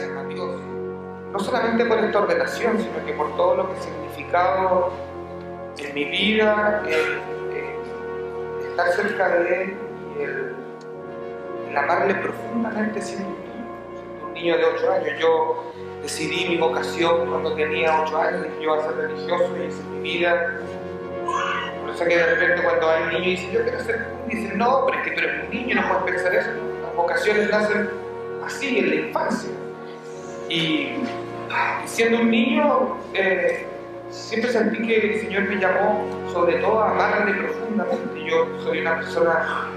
gracias no solamente por esta ordenación, sino que por todo lo que ha significado en mi vida, el, estar cerca de Él y el, amarle profundamente siendo un niño, un niño de 8 años. Yo decidí mi vocación cuando tenía 8 años, yo voy a ser religioso y hice mi vida. Por eso que de repente cuando hay un niño y dice yo quiero ser, dice no, pero es que tú eres un niño, no puedes pensar eso. Las vocaciones nacen así en la infancia. Y, siendo un niño, eh, siempre sentí que el Señor me llamó sobre todo a amarle profundamente. Yo soy una persona,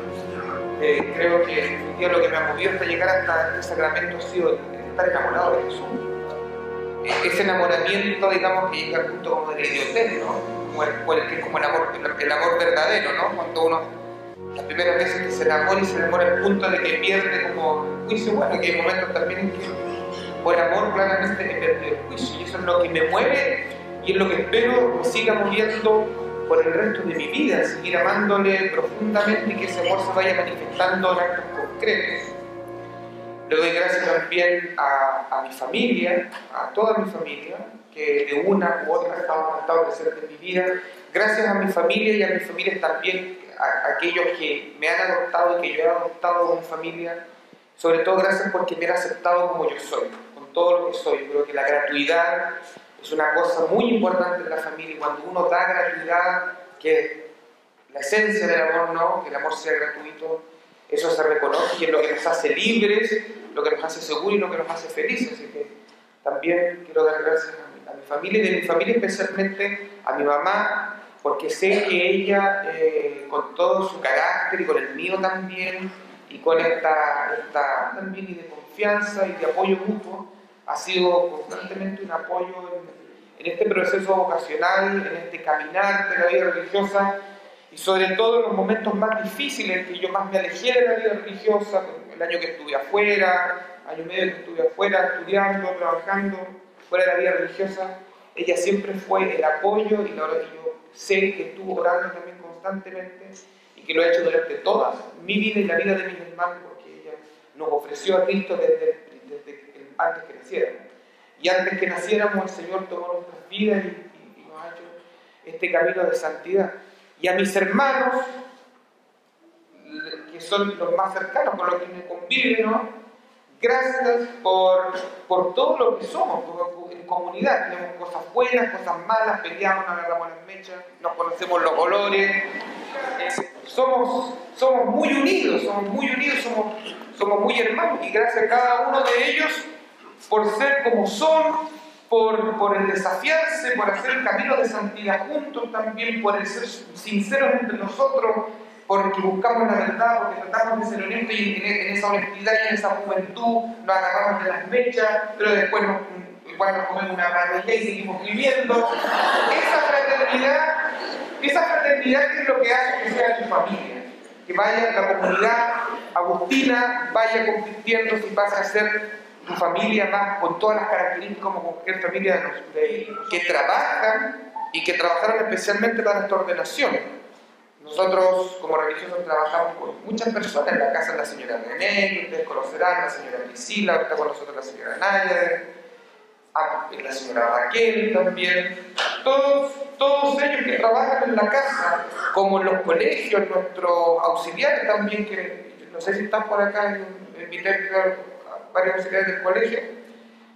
eh, creo que un día lo que me ha movido hasta llegar hasta este sacramento ha sido estar enamorado de Jesús. E-, ese enamoramiento, digamos, que llega al punto como de la idiotez, ¿no? Como el, que es como el amor, el amor verdadero, ¿no? Cuando uno las primeras veces que se enamora y se enamora al punto de que pierde como juicio, bueno, que hay momentos también en que por amor claramente he perdido el juicio y eso es lo que me mueve y es lo que espero me siga moviendo por el resto de mi vida, seguir amándole profundamente y que ese amor se vaya manifestando en actos concretos. Le doy gracias también a, a mi familia, a toda mi familia, que de una u otra ha estado presente en mi vida. Gracias a mi familia y a mis familias también a, aquellos que me han adoptado y que yo he adoptado como familia, sobre todo gracias porque me han aceptado como yo soy, todo lo que soy. Creo que la gratuidad es una cosa muy importante en la familia y cuando uno da gratuidad, que la esencia del amor no, que el amor sea gratuito, eso se reconoce y es lo que nos hace libres, lo que nos hace seguros y lo que nos hace felices. Así que también quiero dar gracias a mi, a mi familia y de mi familia especialmente a mi mamá, porque sé que ella, eh, con todo su carácter y con el mío también, y con esta, esta también y de confianza y de apoyo mutuo, ha sido constantemente un apoyo en, en, este proceso vocacional, en este caminar de la vida religiosa, y sobre todo en los momentos más difíciles, que yo más me alejé de la vida religiosa, el año que estuve afuera, año y medio que estuve afuera, estudiando, trabajando, fuera de la vida religiosa, ella siempre fue el apoyo y la oración sé que estuvo orando también constantemente y que lo ha hecho durante toda mi vida y la vida de mis hermanos, porque ella nos ofreció a Cristo desde, que. Y antes que naciéramos, el Señor tomó nuestras vidas y, nos ha hecho este camino de santidad. Y a mis hermanos, que son los más cercanos, con los que me conviven, ¿no? Gracias por, por todo lo que somos en comunidad. Tenemos cosas buenas, cosas malas, peleamos, nos agarramos las mechas, nos conocemos los colores. Somos, somos muy unidos, somos muy unidos, somos, somos muy hermanos. Y gracias a cada uno de ellos por ser como son, por, por, el desafiarse, por hacer el camino de santidad juntos también, por el ser sinceros entre nosotros, porque buscamos la verdad, porque tratamos de ser honestos y en, esa honestidad y en esa juventud nos agarramos de las mechas, pero después nos, igual nos comemos una parrilla y seguimos viviendo. Esa fraternidad, esa fraternidad es lo que hace que sea tu familia, que vaya la comunidad agustina, vaya convirtiéndose y pase a ser tu familia más con todas las características como cualquier familia de, que trabajan y que trabajaron especialmente para esta ordenación. Nosotros como religiosos trabajamos con muchas personas, en la casa de la señora René, ustedes conocerán, la señora Priscila, está con nosotros la señora Naya, la señora Raquel también, todos, todos ellos que trabajan en la casa, como en los colegios, nuestros auxiliares también, que no sé si están por acá, en, mi varios auxiliares del colegio,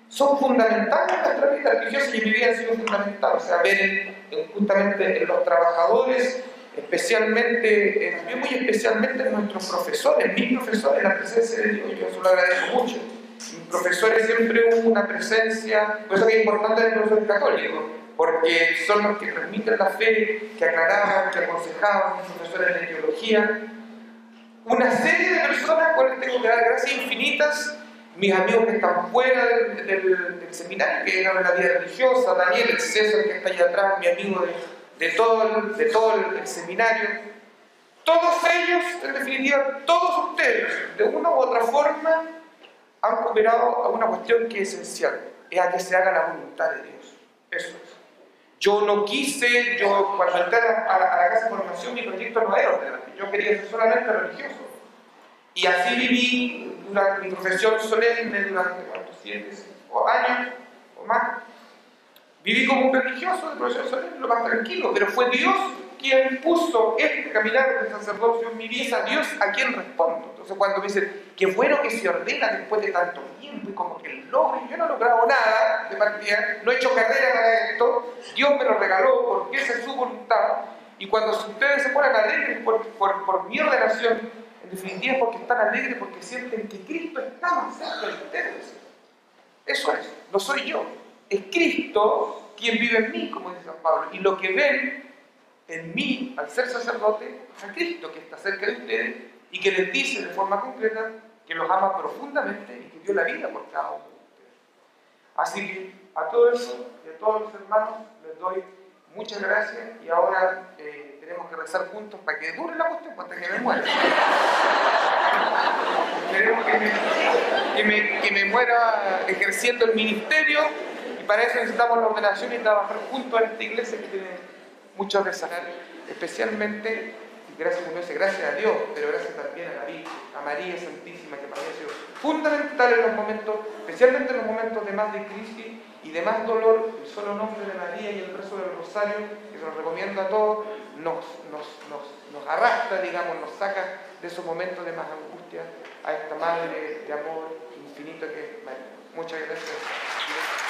son fundamentales en nuestra vida religiosa y mi vida ha sido fundamental, o sea, ver justamente en los trabajadores especialmente, eh, muy especialmente nuestros profesores, mis profesores, la presencia de Dios, yo eso lo agradezco mucho. Mis profesores siempre hubo una presencia, eso que es importante el profesor católico, porque son los que transmiten la fe, que aclaraban, que aconsejaban, mis profesores de teología. Una serie de personas las tengo que dar gracias infinitas, mis amigos que están fuera del, seminario, que eran de la vida religiosa, Daniel, el César que está allá atrás, mi amigo de de todo, el, de todo el, seminario, todos ellos, en definitiva, todos ustedes, de una u otra forma, han cooperado a una cuestión que es esencial, es a que se haga la voluntad de Dios. Eso es. Yo no quise, yo cuando entré a la, a la casa de formación, mi proyecto no era ordenante, yo quería ser solamente religioso. Y así viví durante mi profesión solemne durante ¿cuántos? siete años o más. Viví como un religioso de profesión solemne, lo más tranquilo, pero fue Dios quien puso este caminar de sacerdocio en mi vida, Dios a quien respondo. Entonces cuando me dicen, qué bueno que se ordena después de tanto tiempo y como que logro, yo no he logrado nada de partida, no he hecho carrera para esto, Dios me lo regaló porque esa es su voluntad. Y cuando ustedes se ponen alegres por, por, por mi ordenación, en definitiva es porque están alegres, porque sienten que Cristo está más cerca de ustedes. Eso es, no soy yo, es Cristo quien vive en mí, como dice San Pablo. Y lo que ven en mí, al ser sacerdote, es a Cristo que está cerca de ustedes y que les dice de forma concreta que los ama profundamente y que dio la vida por cada uno de ustedes. Así que a todo eso y a todos los hermanos les doy muchas gracias y ahora eh, tenemos que rezar juntos para que dure la cuestión hasta que me muera. Que me, que, me, que muera ejerciendo el ministerio y para eso necesitamos la ordenación y trabajar juntos en esta iglesia que tiene muchos desafíos, especialmente, gracias a gracias a Dios, pero gracias también a la a María Santísima, que para mí ha sido fundamental en los momentos, especialmente en los momentos de más de crisis y de más dolor, el solo nombre de María y el rezo del rosario, que se los recomiendo a todos, nos, nos, nos, nos arrastra, digamos, nos saca de esos momentos de más angustia a esta Madre de amor infinito que es María. Muchas gracias.